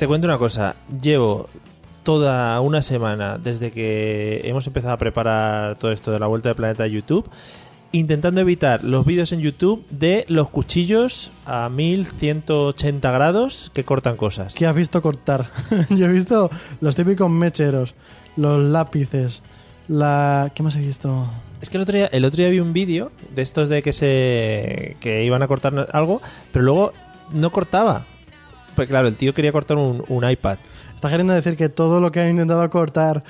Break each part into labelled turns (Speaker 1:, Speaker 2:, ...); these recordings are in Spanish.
Speaker 1: Te cuento una cosa. Llevo toda una semana desde que hemos empezado a preparar todo esto de la vuelta del planeta a YouTube intentando evitar los vídeos en YouTube de los cuchillos a 1180 grados que cortan cosas.
Speaker 2: ¿Qué has visto cortar? Yo he visto los típicos mecheros, los lápices, la... ¿Qué más he visto?
Speaker 1: Es que el otro día, el otro día vi un vídeo de estos de que se que iban a cortar algo, pero luego no cortaba. Pues claro, el tío quería cortar un, un iPad.
Speaker 2: ¿Estás queriendo decir que todo lo que han intentado cortar,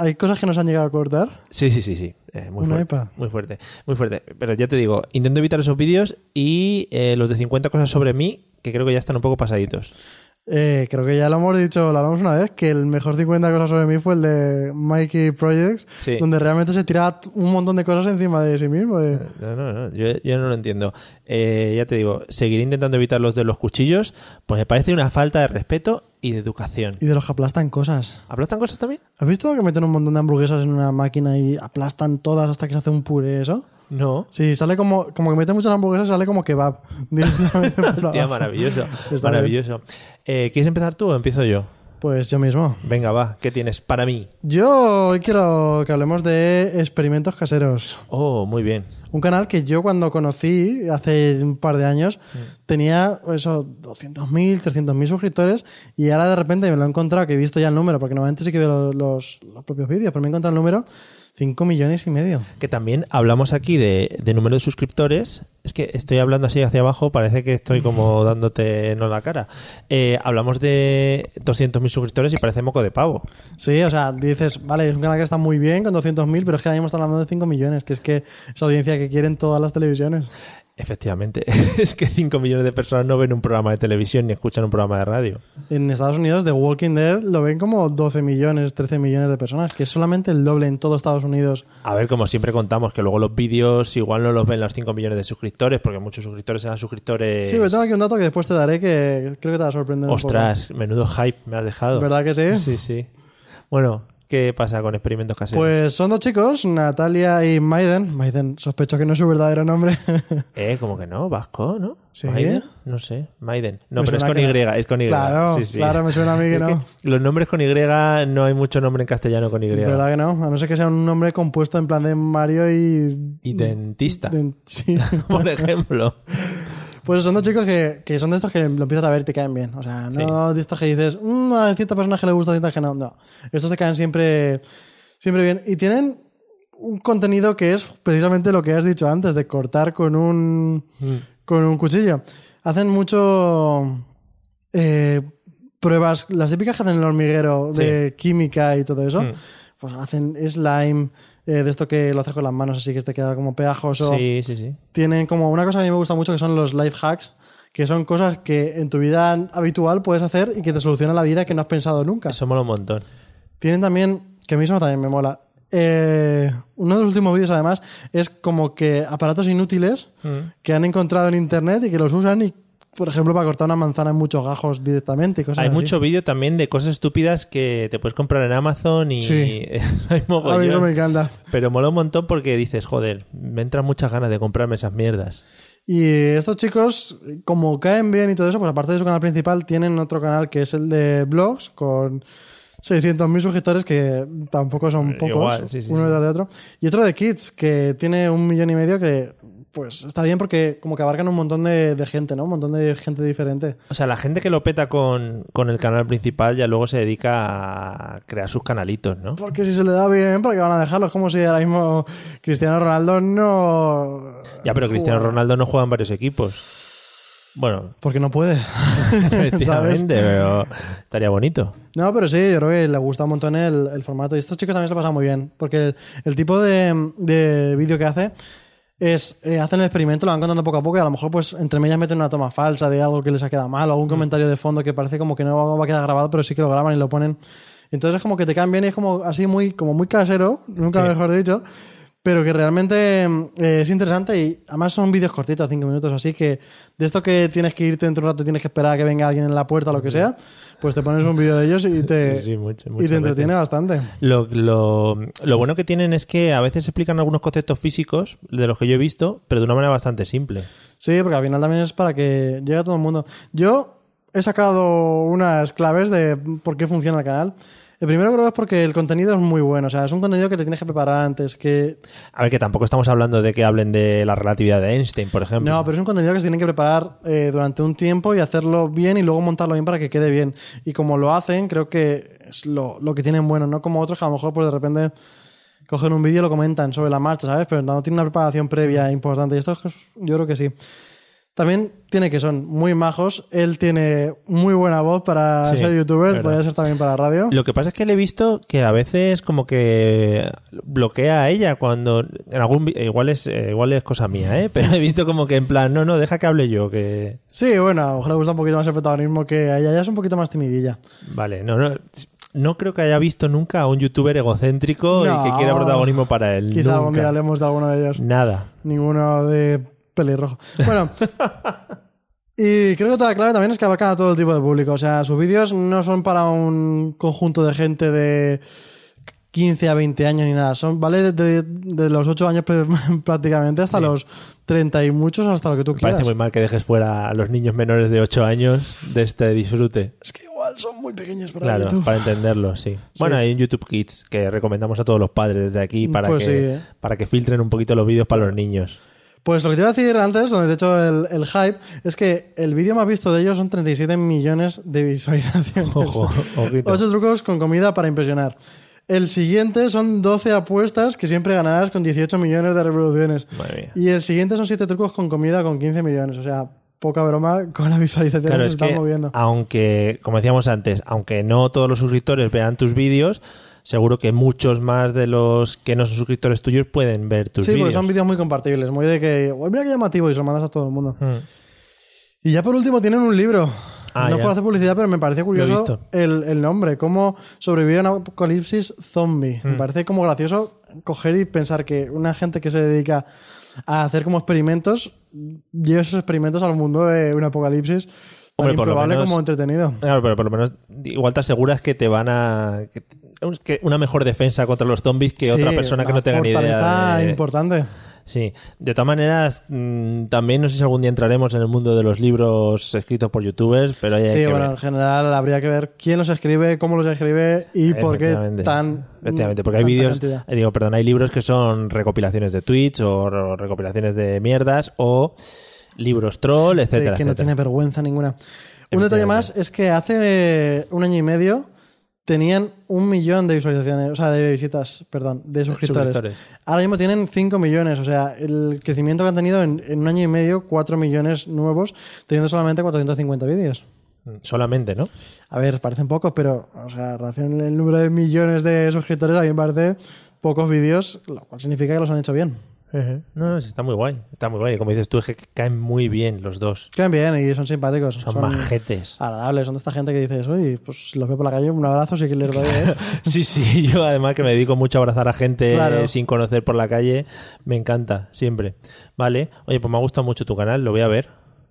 Speaker 2: hay cosas que no se han llegado a cortar?
Speaker 1: Sí, sí, sí, sí. Eh, muy, fuerte,
Speaker 2: iPad.
Speaker 1: muy fuerte, muy fuerte. Pero ya te digo, intento evitar esos vídeos y eh, los de 50 cosas sobre mí, que creo que ya están un poco pasaditos.
Speaker 2: Eh, creo que ya lo hemos dicho, lo hablamos una vez, que el mejor 50 cosas sobre mí fue el de Mikey Projects,
Speaker 1: Sí.
Speaker 2: donde realmente se tiraba un montón de cosas encima de sí mismo. eh.
Speaker 1: No, no, no, yo, yo no lo entiendo. Eh, ya te digo, seguiré intentando evitar los de los cuchillos, pues me parece una falta de respeto y de educación.
Speaker 2: Y de los que aplastan cosas.
Speaker 1: ¿Aplastan cosas también?
Speaker 2: ¿Has visto que meten un montón de hamburguesas en una máquina y aplastan todas hasta que se hace un puré eso?
Speaker 1: No.
Speaker 2: Sí, sale como, como que meten muchas hamburguesas, sale como kebab.
Speaker 1: Hostia, maravilloso.
Speaker 2: Está
Speaker 1: maravilloso. Eh, ¿Quieres empezar tú o empiezo yo?
Speaker 2: Pues yo mismo.
Speaker 1: Venga, va, ¿qué tienes para mí?
Speaker 2: Yo hoy quiero que hablemos de experimentos caseros.
Speaker 1: Oh, muy bien.
Speaker 2: Un canal que yo cuando conocí hace un par de años tenía eso 200.000, 300.000 suscriptores y ahora de repente me lo he encontrado, que he visto ya el número, porque normalmente sí que veo los, los propios vídeos, pero me he encontrado el número 5 millones y medio.
Speaker 1: Que también hablamos aquí de, de número de suscriptores. Es que estoy hablando así hacia abajo, parece que estoy como dándote no la cara. Eh, hablamos de 200.000 suscriptores y parece moco de pavo.
Speaker 2: Sí, o sea, dices, vale, es un canal que está muy bien con 200.000, pero es que ahora mismo está hablando de 5 millones, que es que esa audiencia que quieren todas las televisiones.
Speaker 1: Efectivamente, es que 5 millones de personas no ven un programa de televisión ni escuchan un programa de radio.
Speaker 2: En Estados Unidos, The Walking Dead lo ven como 12 millones, 13 millones de personas, que es solamente el doble en todo Estados Unidos.
Speaker 1: A ver, como siempre contamos, que luego los vídeos igual no los ven los 5 millones de suscriptores, porque muchos suscriptores eran suscriptores...
Speaker 2: Sí, pero tengo aquí un dato que después te daré que creo que te va a sorprender un
Speaker 1: Ostras, menudo hype me has dejado.
Speaker 2: ¿Verdad que sí?
Speaker 1: Sí, sí. Bueno, ¿qué pasa con experimentos caseros?
Speaker 2: Pues son dos chicos, Natalia y Maiden. Maiden, sospecho que no es su verdadero nombre.
Speaker 1: Eh, como que no, vasco, ¿no?
Speaker 2: Sí.
Speaker 1: ¿Maiden? No sé, Maiden. No,
Speaker 2: Me
Speaker 1: pero es con Y,
Speaker 2: que
Speaker 1: es con Y.
Speaker 2: Claro,
Speaker 1: Sí, sí.
Speaker 2: claro, me suena a mí que
Speaker 1: Es
Speaker 2: no.
Speaker 1: los nombres con Y no hay mucho nombre en castellano con Y.
Speaker 2: ¿Verdad que no? A no ser que sea un nombre compuesto en plan de Mario y...
Speaker 1: Y dentista,
Speaker 2: Sí.
Speaker 1: por ejemplo.
Speaker 2: Pues son dos chicos que, que son de estos que lo empiezas a ver y te caen bien. O sea, no de estos que dices, "Mm, a cierta persona que le gusta, a cierta que no. No. Estos te caen siempre, siempre bien. Y tienen un contenido que es precisamente lo que has dicho antes, de cortar con un, con un cuchillo. Hacen mucho eh, pruebas, las típicas que hacen en el hormiguero de química y todo eso.
Speaker 1: Mm.
Speaker 2: Pues hacen slime, eh, de esto que lo haces con las manos así que te queda como pegajoso
Speaker 1: Sí, sí, sí.
Speaker 2: tienen como una cosa que a mí me gusta mucho que son los life hacks, que son cosas que en tu vida habitual puedes hacer y que te solucionan la vida que no has pensado nunca.
Speaker 1: Eso mola un montón.
Speaker 2: Tienen también, que a mí eso también me mola. eh, uno de los últimos vídeos además es como que aparatos inútiles
Speaker 1: Mm.
Speaker 2: que han encontrado en internet y que los usan y por ejemplo, para cortar una manzana en muchos gajos directamente y cosas
Speaker 1: Hay
Speaker 2: así.
Speaker 1: mucho vídeo también de cosas estúpidas que te puedes comprar en Amazon y
Speaker 2: Sí.
Speaker 1: hay
Speaker 2: A mí
Speaker 1: mogollón.
Speaker 2: eso me encanta.
Speaker 1: Pero mola un montón porque dices, joder, me entran muchas ganas de comprarme esas mierdas.
Speaker 2: Y estos chicos, como caen bien y todo eso, pues aparte de su canal principal, tienen otro canal que es el de blogs con 600.000 suscriptores, que tampoco son
Speaker 1: Eh,
Speaker 2: pocos,
Speaker 1: igual, sí, sí,
Speaker 2: uno detrás de otro. Y otro de Kids, que tiene un millón y medio, que pues está bien porque como que abarcan un montón de, de gente, ¿no? Un montón de gente diferente.
Speaker 1: O sea, la gente que lo peta con, con el canal principal ya luego se dedica a crear sus canalitos, ¿no?
Speaker 2: Porque si se le da bien, ¿para qué van a dejarlo? Es como si ahora mismo Cristiano Ronaldo no...
Speaker 1: Ya, pero Cristiano
Speaker 2: juega.
Speaker 1: Ronaldo no juega en varios equipos. Bueno,
Speaker 2: Porque no puede.
Speaker 1: efectivamente, pero estaría bonito.
Speaker 2: No, pero sí, yo creo que le gusta un montón el, el formato. Y estos chicos también se lo pasan muy bien. Porque el, el tipo de, de vídeo que hace es, eh, hacen el experimento, lo van contando poco a poco y a lo mejor pues entre medias meten una toma falsa de algo que les ha quedado mal o algún comentario de fondo que parece como que no va a quedar grabado, pero sí que lo graban y lo ponen. Entonces es como que te caen bien y es como así muy, como muy casero, nunca
Speaker 1: Sí.
Speaker 2: mejor dicho. Pero que realmente eh, es interesante y además son vídeos cortitos, cinco minutos, así que de esto que tienes que irte dentro de un rato y tienes que esperar a que venga alguien en la puerta o lo que sea, pues te pones un vídeo de ellos y te,
Speaker 1: Sí, sí, mucho-
Speaker 2: y te entretiene
Speaker 1: veces.
Speaker 2: bastante.
Speaker 1: Lo, lo, lo bueno que tienen es que a veces explican algunos conceptos físicos de los que yo he visto, pero de una manera bastante simple.
Speaker 2: Sí, porque al final también es para que llegue a todo el mundo. Yo he sacado unas claves de por qué funciona el canal. El primero creo que es porque el contenido es muy bueno. O sea, es un contenido que te tienes que preparar antes. Que...
Speaker 1: A ver, que tampoco estamos hablando de que hablen de la relatividad de Einstein, por ejemplo.
Speaker 2: No, pero es un contenido que se tienen que preparar eh, durante un tiempo y hacerlo bien y luego montarlo bien para que quede bien. Y como lo hacen, creo que es lo, lo que tienen bueno. No como otros que a lo mejor pues de repente cogen un vídeo y lo comentan sobre la marcha, ¿sabes? Pero no tiene una preparación previa importante. Y esto es- yo creo que sí. También tiene que son muy majos. Él tiene muy buena voz para
Speaker 1: Sí,
Speaker 2: ser youtuber, podría ser también para radio.
Speaker 1: Lo que pasa es que le he visto que a veces como que bloquea a ella cuando en algún vi- igual es eh, igual es cosa mía, ¿eh? Pero he visto como que en plan, no, no, deja que hable yo, que
Speaker 2: Sí, bueno, a lo mejor le gusta un poquito más el protagonismo que a ella. Ella es un poquito más timidilla.
Speaker 1: vale, no, no no creo que haya visto nunca a un youtuber egocéntrico
Speaker 2: No.
Speaker 1: y que quiera protagonismo para él.
Speaker 2: Quizá algún
Speaker 1: Nunca.
Speaker 2: día hablemos de alguno de ellos.
Speaker 1: Nada.
Speaker 2: Ninguno de pelirrojo. Bueno. Y creo que otra clave también es que abarcan a todo el tipo de público. O sea, sus vídeos no son para un conjunto de gente de 15 a 20 años ni nada. Son, ¿vale? De, de los 8 años pr- prácticamente hasta los 30 y muchos hasta lo que tú
Speaker 1: Me
Speaker 2: quieras.
Speaker 1: parece muy mal que dejes fuera a los niños menores de 8 años de este disfrute.
Speaker 2: Es que igual son muy pequeños para
Speaker 1: Claro,
Speaker 2: YouTube.
Speaker 1: para entenderlo, sí. Bueno, hay un YouTube Kids que recomendamos a todos los padres desde aquí para,
Speaker 2: Pues
Speaker 1: que,
Speaker 2: sí, ¿eh?
Speaker 1: para que filtren un poquito los vídeos para los niños.
Speaker 2: Pues lo que te iba a decir antes, donde te he hecho el, el hype, es que el vídeo más visto de ellos son 37 millones de visualizaciones.
Speaker 1: Ojo, ojito.
Speaker 2: Ocho trucos con comida para impresionar. El siguiente son 12 apuestas que siempre ganarás con 18 millones de reproducciones.
Speaker 1: Madre mía.
Speaker 2: Y el siguiente son 7 trucos con comida con 15 millones. O sea, poca broma con la visualización
Speaker 1: Claro,
Speaker 2: que
Speaker 1: es
Speaker 2: se están
Speaker 1: que
Speaker 2: moviendo.
Speaker 1: aunque, como decíamos antes, aunque no todos los suscriptores vean tus vídeos, seguro que muchos más de los que no son suscriptores tuyos pueden ver tus
Speaker 2: Sí, porque
Speaker 1: vídeos.
Speaker 2: son vídeos muy compartibles. Muy de que, "Uy, mira qué llamativo y se lo mandas a todo el mundo.
Speaker 1: Mm.
Speaker 2: Y ya por último tienen un libro.
Speaker 1: Ah,
Speaker 2: no
Speaker 1: ya.
Speaker 2: por hacer publicidad, pero me parece curioso el, el nombre. Cómo sobrevivir a un apocalipsis zombie.
Speaker 1: Mm.
Speaker 2: Me parece como gracioso coger y pensar que una gente que se dedica a hacer como experimentos lleva esos experimentos al mundo de un apocalipsis
Speaker 1: Hombre, por lo menos-
Speaker 2: como entretenido.
Speaker 1: Claro, pero por lo menos igual te aseguras que te van a... que- que una mejor defensa contra los zombies que
Speaker 2: Sí,
Speaker 1: otra persona que no tenga ni idea de...
Speaker 2: importante.
Speaker 1: Sí, de todas maneras, mm, también no sé si algún día entraremos en el mundo de los libros escritos por youtubers, pero hay
Speaker 2: Sí,
Speaker 1: que
Speaker 2: bueno,
Speaker 1: ver.
Speaker 2: en general habría que ver quién los escribe, cómo los escribe y por qué tan.
Speaker 1: Efectivamente, porque hay
Speaker 2: tanta
Speaker 1: vídeos, eh, digo, perdón, hay libros que son recopilaciones de tweets o, o recopilaciones de mierdas o libros troll, etcétera,
Speaker 2: que no tiene vergüenza ninguna. Un detalle más es que hace un año y medio tenían un millón de visualizaciones, o sea, de visitas, perdón, de suscriptores.
Speaker 1: suscriptores.
Speaker 2: Ahora mismo tienen 5 millones, o sea, el crecimiento que han tenido en, en un año y medio, 4 millones nuevos, teniendo solamente 450 vídeos.
Speaker 1: Solamente, ¿no?
Speaker 2: A ver, parecen pocos, pero, o sea, en relación al número de millones de suscriptores, a mí me parece pocos vídeos, lo cual significa que los han hecho bien.
Speaker 1: No, no, sí, está muy guay. Está muy guay. Y como dices tú, es que caen muy bien los dos.
Speaker 2: Quedan bien y son simpáticos.
Speaker 1: Son, majetes.
Speaker 2: agradables, son de esta gente que dices, uy, pues si los veo por la calle, un abrazo sí que les doy. ¿eh?".
Speaker 1: Sí, sí, yo además que me dedico mucho a abrazar a gente
Speaker 2: Claro.
Speaker 1: sin conocer por la calle, me encanta, siempre. Vale, oye, pues me ha gustado mucho tu canal, lo voy a ver.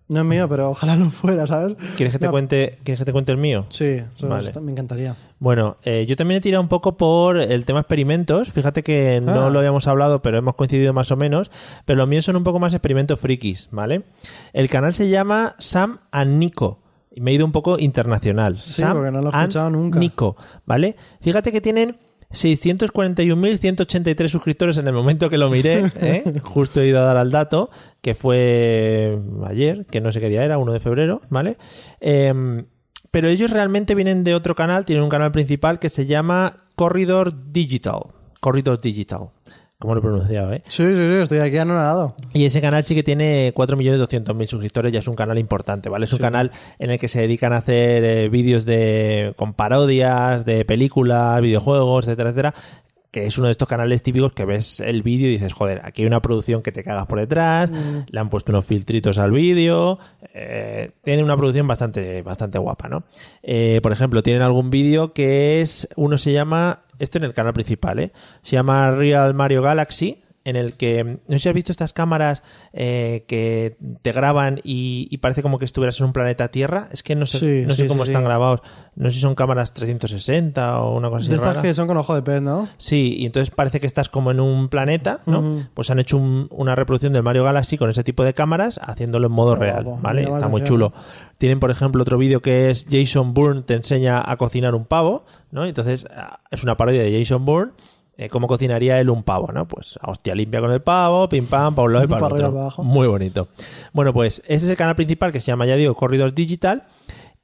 Speaker 2: No es mío, pero ojalá lo fuera, ¿sabes?
Speaker 1: ¿Quieres que te,
Speaker 2: No,
Speaker 1: cuente, ¿quieres que te cuente el mío?
Speaker 2: Sí,
Speaker 1: Vale.
Speaker 2: me encantaría.
Speaker 1: Bueno, eh, yo también he tirado un poco por el tema experimentos. Fíjate que no
Speaker 2: Ah.
Speaker 1: lo habíamos hablado, pero hemos coincidido más o menos. Pero los míos son un poco más experimentos frikis, ¿vale? El canal se llama Sam and Nico. Y me he ido un poco internacional.
Speaker 2: Sí,
Speaker 1: Sam
Speaker 2: porque no lo he escuchado nunca.
Speaker 1: Nico, ¿vale? Fíjate que tienen 641.183 suscriptores en el momento que lo miré, ¿eh? justo he ido a dar al dato, que fue ayer, que no sé qué día era, 1 de febrero, ¿vale? Em, pero ellos realmente vienen de otro canal, tienen un canal principal que se llama Corridor Digital. Corridor Digital. ¿Cómo lo he pronunciado, eh?
Speaker 2: Sí, sí, sí, estoy aquí anonadado.
Speaker 1: Y ese canal sí que tiene 4.200.000 suscriptores, ya es un canal importante, ¿vale? Es un canal en el que se dedican a hacer eh, vídeos de con parodias, de películas, videojuegos, etcétera, etcétera. Que es uno de estos canales típicos que ves el vídeo y dices, joder, aquí hay una producción que te cagas por detrás, le han puesto unos filtritos al vídeo, eh, tiene una producción bastante, bastante guapa, ¿no? Eh, por ejemplo, tienen algún vídeo que es, uno se llama, esto en el canal principal, ¿eh? Se llama Real Mario Galaxy, en el que, no sé si has visto estas cámaras eh, que te graban y, y parece como que estuvieras en un planeta Tierra. Es que no sé,
Speaker 2: Sí,
Speaker 1: no sé
Speaker 2: sí,
Speaker 1: cómo
Speaker 2: sí,
Speaker 1: están grabados. No sé si son cámaras 360 o una cosa así.
Speaker 2: de estas
Speaker 1: rara.
Speaker 2: que son con ojo de pez, ¿no?
Speaker 1: Sí, y entonces parece que estás como en un planeta, ¿no? Pues han hecho un- una reproducción del Mario Galaxy con ese tipo de cámaras, haciéndolo en modo
Speaker 2: Qué
Speaker 1: real,
Speaker 2: guapo,
Speaker 1: ¿vale? Está muy chulo. Tienen, por ejemplo, otro vídeo que es Jason Bourne te enseña a cocinar un pavo, ¿no? Entonces ah, es una parodia de Jason Bourne. Eh, ¿Cómo cocinaría él un pavo, no? Pues a hostia limpia con el pavo, pim pam, para un lado y para otro.
Speaker 2: abajo.
Speaker 1: Muy bonito. Bueno, pues este es el canal principal que se llama, ya digo, Corridors Digital.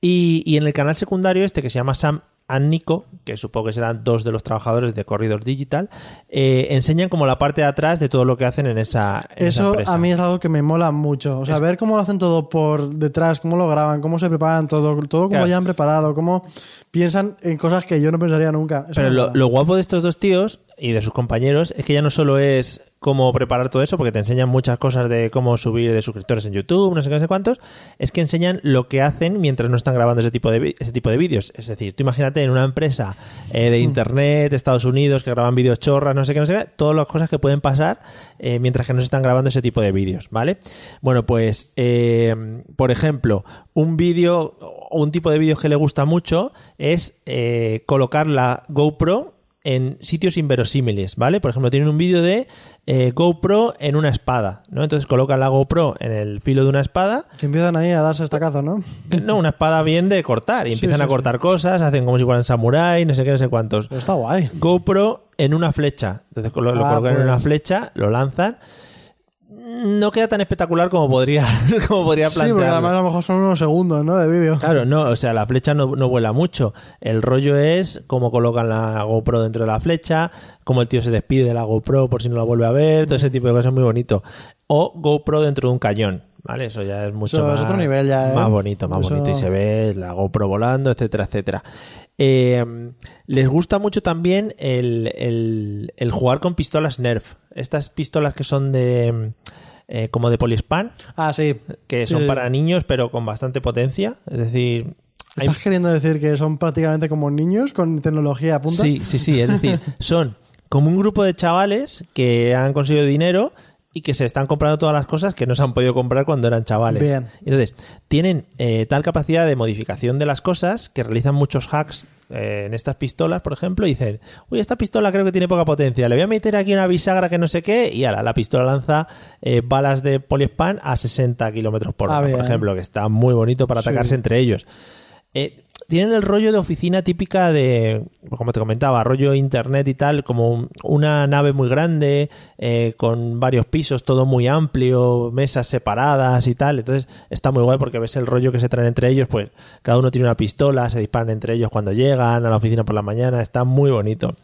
Speaker 1: Y, y en el canal secundario este que se llama Sam and Nico, que supongo que serán dos de los trabajadores de Corridor Digital, eh, enseñan como la parte de atrás de todo lo que hacen en esa, en esa
Speaker 2: Eso
Speaker 1: empresa.
Speaker 2: a mí es algo que me mola mucho. O sea, ver cómo lo hacen todo por detrás, cómo lo graban, cómo se preparan todo, todo como
Speaker 1: Claro.
Speaker 2: ya han preparado, cómo piensan en cosas que yo no pensaría nunca. Eso
Speaker 1: Pero lo, lo guapo de estos dos tíos y de sus compañeros es que ya no solo es cómo preparar todo eso, porque te enseñan muchas cosas de cómo subir de suscriptores en YouTube, no sé qué, no sé cuántos, es que enseñan lo que hacen mientras no están grabando ese tipo de, ese tipo de vídeos. Es decir, tú imagínate en una empresa eh, de Internet, de Estados Unidos, que graban vídeos chorras, no sé qué, no sé qué, todas las cosas que pueden pasar eh, mientras que no se están grabando ese tipo de vídeos, ¿vale? Bueno, pues, eh, por ejemplo, un vídeo o un tipo de vídeos que le gusta mucho es colocar la GoPro en sitios inverosímiles, ¿vale? Por ejemplo, tienen un vídeo de eh, GoPro en una espada, ¿no? Entonces colocan la GoPro en el filo de una espada,
Speaker 2: Que empiezan ahí a darse estacazos, ¿no?
Speaker 1: no, una espada bien de cortar, y
Speaker 2: Sí,
Speaker 1: empiezan
Speaker 2: sí,
Speaker 1: a
Speaker 2: sí.
Speaker 1: cortar cosas, hacen como si fueran samurái, no sé qué, no sé cuántos.
Speaker 2: Pero está guay.
Speaker 1: GoPro en una flecha. Entonces lo, lo
Speaker 2: Ah,
Speaker 1: colocan en
Speaker 2: pues.
Speaker 1: una flecha, lo lanzan. No queda tan espectacular como podría, como podría
Speaker 2: Sí, porque además a lo mejor son unos segundos, ¿no? De vídeo.
Speaker 1: Claro, no, o sea, la flecha no, no vuela mucho. El rollo es cómo colocan la GoPro dentro de la flecha, cómo el tío se despide de la GoPro por si no la vuelve a ver, todo ese tipo de cosas muy bonito. O GoPro dentro de un cañón, ¿vale? Eso ya es mucho
Speaker 2: Eso
Speaker 1: más,
Speaker 2: es otro nivel ya, ¿eh?
Speaker 1: más bonito, más
Speaker 2: Eso-
Speaker 1: bonito y se ve la GoPro volando, etcétera, etcétera. Eh, les gusta mucho también el, el- el jugar con pistolas Nerf. Estas pistolas que son de... eh, como de poliespan,
Speaker 2: Ah, sí.
Speaker 1: que son
Speaker 2: sí.
Speaker 1: para niños pero con bastante potencia. Es decir, hay-
Speaker 2: ¿Estás queriendo decir que son prácticamente como niños con tecnología a punta?
Speaker 1: Sí, sí, sí. Es decir, son como un grupo de chavales que han conseguido dinero y que se están comprando todas las cosas que no se han podido comprar cuando eran chavales.
Speaker 2: Bien.
Speaker 1: Entonces, tienen eh, tal capacidad de modificación de las cosas que realizan muchos hacks eh, en estas pistolas, por ejemplo, y dicen, uy, esta pistola creo que tiene poca potencia, le voy a meter aquí una bisagra que no sé qué, y ala, la pistola lanza eh, balas de poliespan a 60 kilómetros por
Speaker 2: Ah,
Speaker 1: hora, por
Speaker 2: bien.
Speaker 1: ejemplo, que está muy bonito para
Speaker 2: Sí.
Speaker 1: atacarse entre ellos. Eh, tienen el rollo de oficina típica de, como te comentaba, rollo internet y tal, como un- una nave muy grande, eh, con varios pisos, todo muy amplio, mesas separadas y tal. Entonces está muy guay porque ves el rollo que se traen entre ellos, pues cada uno tiene una pistola, se disparan entre ellos cuando llegan a la oficina por la mañana, está muy bonito.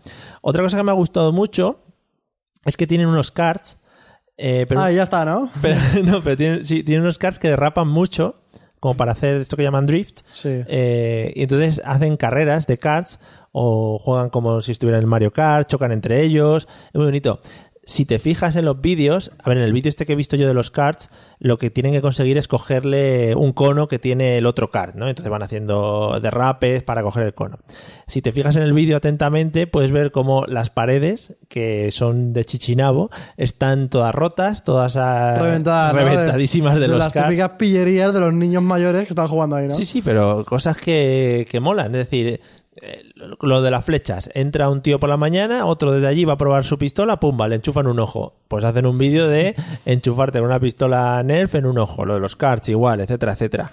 Speaker 1: Otra cosa que me ha gustado mucho es que tienen unos cards, eh, pero
Speaker 2: Ah, ya está, ¿no?
Speaker 1: pero, no, pero tienen, sí, tienen unos cards que derrapan mucho, como para hacer esto que llaman drift.
Speaker 2: Sí.
Speaker 1: Eh, y entonces hacen carreras de karts o juegan como si estuvieran en Mario Kart, chocan entre ellos. Es muy bonito. Si te fijas en los vídeos, a ver, en el vídeo este que he visto yo de los cards, lo que tienen que conseguir es cogerle un cono que tiene el otro card, ¿no? Entonces van haciendo derrapes para coger el cono. Si te fijas en el vídeo atentamente, puedes ver cómo las paredes, que son de chichinabo, están todas rotas, todas
Speaker 2: Reventadas,
Speaker 1: reventadísimas de,
Speaker 2: de
Speaker 1: los
Speaker 2: las
Speaker 1: cards.
Speaker 2: típicas pillerías de los niños mayores que están jugando ahí, ¿no?
Speaker 1: Sí, sí, pero cosas que, que molan. Es decir, eh, lo de las flechas. Entra un tío por la mañana, otro desde allí va a probar su pistola, pumba, le enchufan un ojo. Pues hacen un vídeo de enchufarte una pistola Nerf en un ojo. Lo de los cards igual, etcétera, etcétera.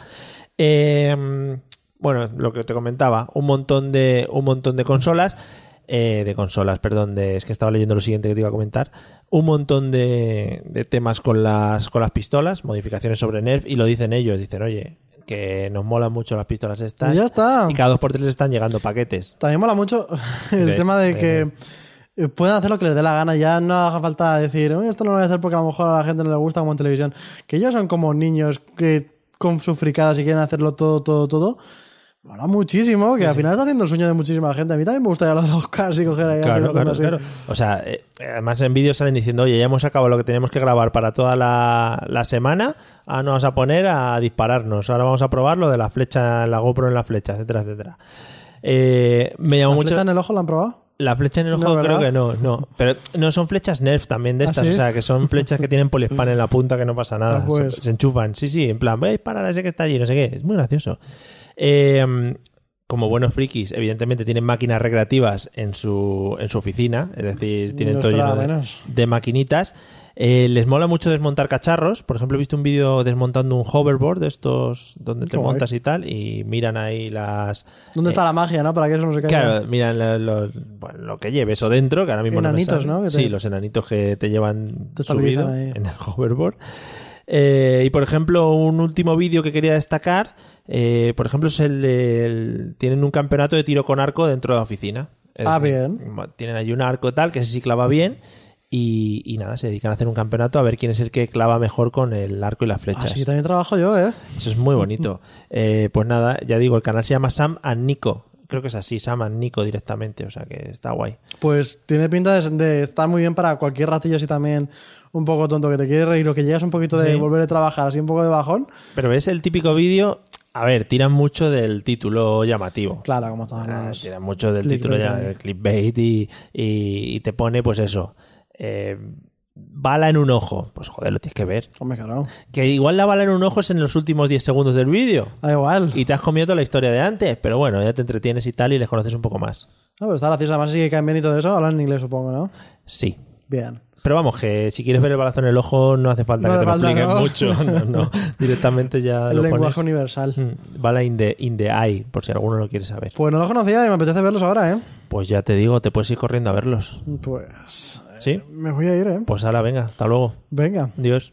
Speaker 1: Eh, bueno, lo que te comentaba, un montón de, un montón de consolas. eh, de consolas, perdón, de, es que estaba leyendo lo siguiente que te iba a comentar. Un montón de, de temas con las, con las pistolas, modificaciones sobre Nerf, y lo dicen ellos, dicen, oye, que nos molan mucho las pistolas estas.
Speaker 2: Y ya está.
Speaker 1: Y cada dos por tres están llegando paquetes.
Speaker 2: También mola mucho el
Speaker 1: De-
Speaker 2: tema de que eh, pueden hacer lo que les dé la gana. Ya no haga falta decir, "Oye, esto no lo voy a hacer porque a lo mejor a la gente no le gusta como en televisión. Que ellos son como niños que con sus fricadas y quieren hacerlo todo, todo, todo. Mola muchísimo, que al final está haciendo el sueño de muchísima gente. A mí también me gustaría lo de los cars y coger ahí.
Speaker 1: Claro, claro,
Speaker 2: así.
Speaker 1: claro. O sea, eh, además en vídeos salen diciendo, oye, ya hemos acabado lo que tenemos que grabar para toda la, la semana, ahora nos vamos a poner a dispararnos, ahora vamos a probar lo de la flecha, la GoPro en la flecha, etcétera, etcétera. Eh, me llamó
Speaker 2: ¿La
Speaker 1: mucho...
Speaker 2: flecha en el ojo la han probado?
Speaker 1: La flecha en el ojo creo que no, no. Pero no son flechas Nerf también de
Speaker 2: ¿Ah,
Speaker 1: estas,
Speaker 2: sí?
Speaker 1: o sea, que son flechas que tienen poliespan en la punta que no pasa nada.
Speaker 2: Ah, pues.
Speaker 1: se, se enchufan, sí, sí, en plan, voy a disparar a ese que está allí, no sé qué. Es muy gracioso. Eh, como buenos frikis, evidentemente tienen máquinas recreativas en su, en su oficina, es decir, tienen
Speaker 2: No
Speaker 1: todo lleno de, maquinitas. Eh, les mola mucho desmontar cacharros. Por ejemplo, he visto un vídeo desmontando un hoverboard de estos donde te montas y tal, y miran ahí las,
Speaker 2: ¿Dónde está la magia, no? Para que eso no se caiga.
Speaker 1: Eh, Claro, miran lo, lo- bueno, lo que lleves o dentro, que ahora mismo
Speaker 2: Enanitos,
Speaker 1: no
Speaker 2: ¿no?
Speaker 1: Sí, los enanitos que te llevan
Speaker 2: Te
Speaker 1: subido en el hoverboard. Eh, y por ejemplo, un último vídeo que quería destacar, eh, por ejemplo, es el del... Tienen un campeonato de tiro con arco dentro de la oficina. Es
Speaker 2: Ah,
Speaker 1: decir,
Speaker 2: bien.
Speaker 1: Tienen ahí un arco tal, que ese sí clava bien. Y, y nada, se dedican a hacer un campeonato a ver quién es el que clava mejor con el arco y las flechas.
Speaker 2: Así también trabajo yo, ¿eh?
Speaker 1: Eso es muy bonito. Eh, pues nada, ya digo, el canal se llama Sam and Nico. Creo que es así, Sam and Nico directamente, o sea que está guay.
Speaker 2: Pues tiene pinta de, de estar muy bien para cualquier ratillo así también un poco tonto que te quiere reír o que llegas un poquito de
Speaker 1: Sí.
Speaker 2: volver a trabajar así un poco de bajón.
Speaker 1: Pero ves el típico vídeo, a ver, tiran mucho del título llamativo.
Speaker 2: Claro, como todos
Speaker 1: Ah,
Speaker 2: los...
Speaker 1: tiran mucho del título el clickbait y, y, y te pone pues eso. eh, bala en un ojo. Pues joder, lo tienes que ver.
Speaker 2: Hombre, claro.
Speaker 1: Que igual la bala en un ojo es en los últimos 10 segundos del vídeo.
Speaker 2: Da igual.
Speaker 1: Y te has comido toda la historia de antes, pero bueno, ya te entretienes y tal y les conoces un poco más.
Speaker 2: No, pero está gracioso. Además, sí que caen bien y todo eso. Hablan en inglés, supongo, ¿no?
Speaker 1: Sí.
Speaker 2: Bien.
Speaker 1: Pero vamos, que si quieres ver el balazo en el ojo, no hace falta
Speaker 2: No
Speaker 1: que te lo expliquen
Speaker 2: ¿no?
Speaker 1: mucho. No, no. Directamente ya
Speaker 2: El
Speaker 1: lo
Speaker 2: lenguaje
Speaker 1: pones.
Speaker 2: universal.
Speaker 1: Mm, Bala in the, in the eye, por si alguno lo quiere saber.
Speaker 2: Pues no los conocía y me apetece verlos ahora, ¿eh?
Speaker 1: Pues ya te digo, te puedes ir corriendo a verlos.
Speaker 2: Pues...
Speaker 1: ¿Sí?
Speaker 2: Me voy a ir, ¿eh?
Speaker 1: Pues ahora, venga, hasta luego.
Speaker 2: Venga.
Speaker 1: Adiós.